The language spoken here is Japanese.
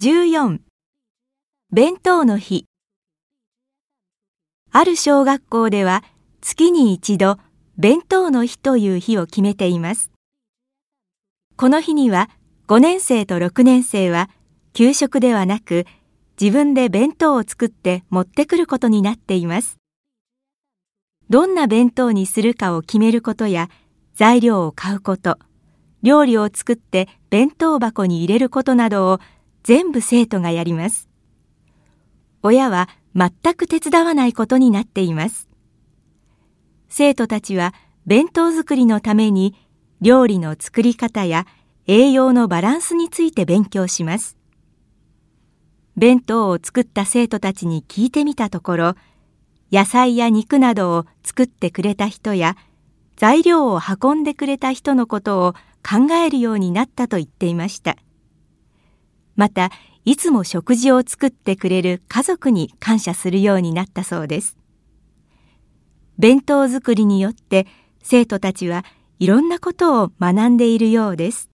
14弁当の日。ある小学校では月に一度弁当の日という日を決めています。この日には5年生と6年生は給食ではなく自分で弁当を作って持ってくることになっています。どんな弁当にするかを決めることや材料を買うこと料理を作って弁当箱に入れることなどを全部生徒がやります。親は全く手伝わないことになっています。生徒たちは弁当作りのために料理の作り方や栄養のバランスについて勉強します。弁当を作った生徒たちに聞いてみたところ、野菜や肉などを作ってくれた人や材料を運んでくれた人のことを考えるようになったと言っていましたまたいつも食事を作ってくれる家族に感謝するようになったそうです。弁当作りによって生徒たちはいろんなことを学んでいるようです。